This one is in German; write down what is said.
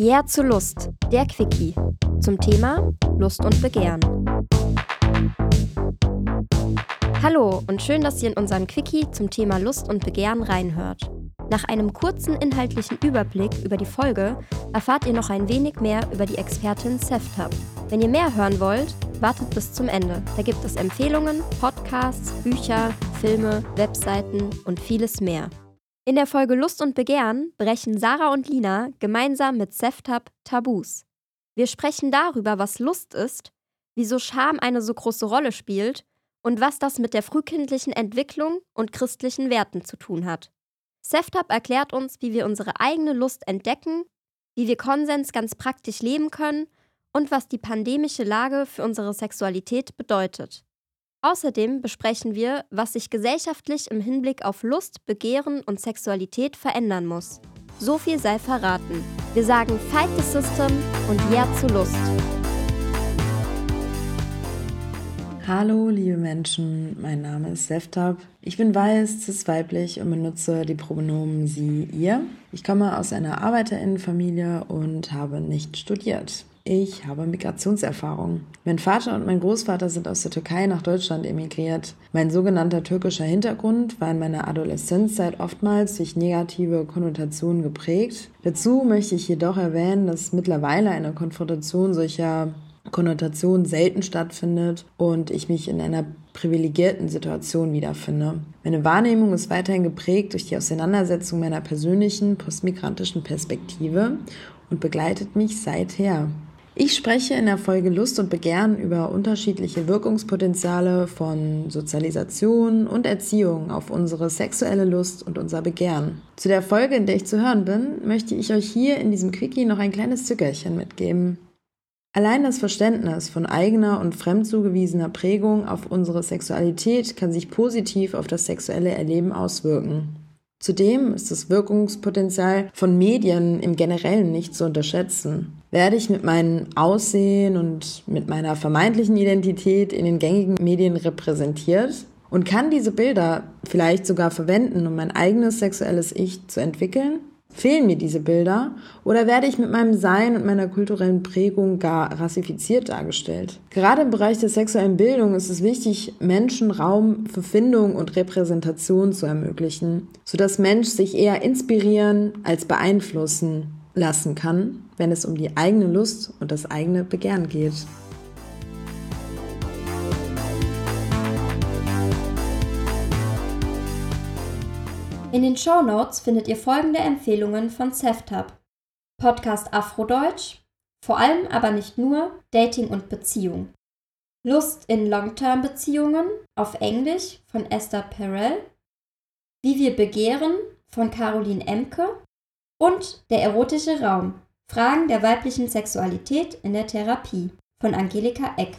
Ja zu Lust, der Quickie. Zum Thema Lust und Begehren. Hallo und schön, dass ihr in unseren Quickie zum Thema Lust und Begehren reinhört. Nach einem kurzen inhaltlichen Überblick über die Folge erfahrt ihr noch ein wenig mehr über die Expertin Seftab. Wenn ihr mehr hören wollt, wartet bis zum Ende. Da gibt es Empfehlungen, Podcasts, Bücher, Filme, Webseiten und vieles mehr. In der Folge Lust und Begehren brechen Sarah und Lina gemeinsam mit Seftab Tabus. Wir sprechen darüber, was Lust ist, wieso Scham eine so große Rolle spielt und was das mit der frühkindlichen Entwicklung und christlichen Werten zu tun hat. Seftab erklärt uns, wie wir unsere eigene Lust entdecken, wie wir Konsens ganz praktisch leben können und was die pandemische Lage für unsere Sexualität bedeutet. Außerdem besprechen wir, was sich gesellschaftlich im Hinblick auf Lust, Begehren und Sexualität verändern muss. So viel sei verraten. Wir sagen Fight the System und Ja zu Lust. Hallo, liebe Menschen, mein Name ist Seftab. Ich bin weiß, cis weiblich und benutze die Pronomen sie, ihr. Ich komme aus einer Arbeiterinnenfamilie und habe nicht studiert. Ich habe Migrationserfahrung. Mein Vater und mein Großvater sind aus der Türkei nach Deutschland emigriert. Mein sogenannter türkischer Hintergrund war in meiner Adoleszenzzeit oftmals durch negative Konnotationen geprägt. Dazu möchte ich jedoch erwähnen, dass mittlerweile eine Konfrontation solcher Konnotationen selten stattfindet und ich mich in einer privilegierten Situation wiederfinde. Meine Wahrnehmung ist weiterhin geprägt durch die Auseinandersetzung meiner persönlichen postmigrantischen Perspektive und begleitet mich seither. Ich spreche in der Folge Lust und Begehren über unterschiedliche Wirkungspotenziale von Sozialisation und Erziehung auf unsere sexuelle Lust und unser Begehren. Zu der Folge, in der ich zu hören bin, möchte ich euch hier in diesem Quickie noch ein kleines Zückerchen mitgeben. Allein das Verständnis von eigener und fremd zugewiesener Prägung auf unsere Sexualität kann sich positiv auf das sexuelle Erleben auswirken. Zudem ist das Wirkungspotenzial von Medien im Generellen nicht zu unterschätzen. Werde ich mit meinem Aussehen und mit meiner vermeintlichen Identität in den gängigen Medien repräsentiert und kann diese Bilder vielleicht sogar verwenden, um mein eigenes sexuelles Ich zu entwickeln? Fehlen mir diese Bilder oder werde ich mit meinem Sein und meiner kulturellen Prägung gar rassifiziert dargestellt? Gerade im Bereich der sexuellen Bildung ist es wichtig, Menschen Raum für Findung und Repräsentation zu ermöglichen, sodass Mensch sich eher inspirieren als beeinflussen lassen kann, wenn es um die eigene Lust und das eigene Begehren geht. In den Show Notes findet ihr folgende Empfehlungen von Seftab. Podcast Afrodeutsch, vor allem aber nicht nur Dating und Beziehung. Lust in Long-Term-Beziehungen auf Englisch von Esther Perel. Wie wir begehren von Caroline Emke. Und Der erotische Raum. Fragen der weiblichen Sexualität in der Therapie von Angelika Eck.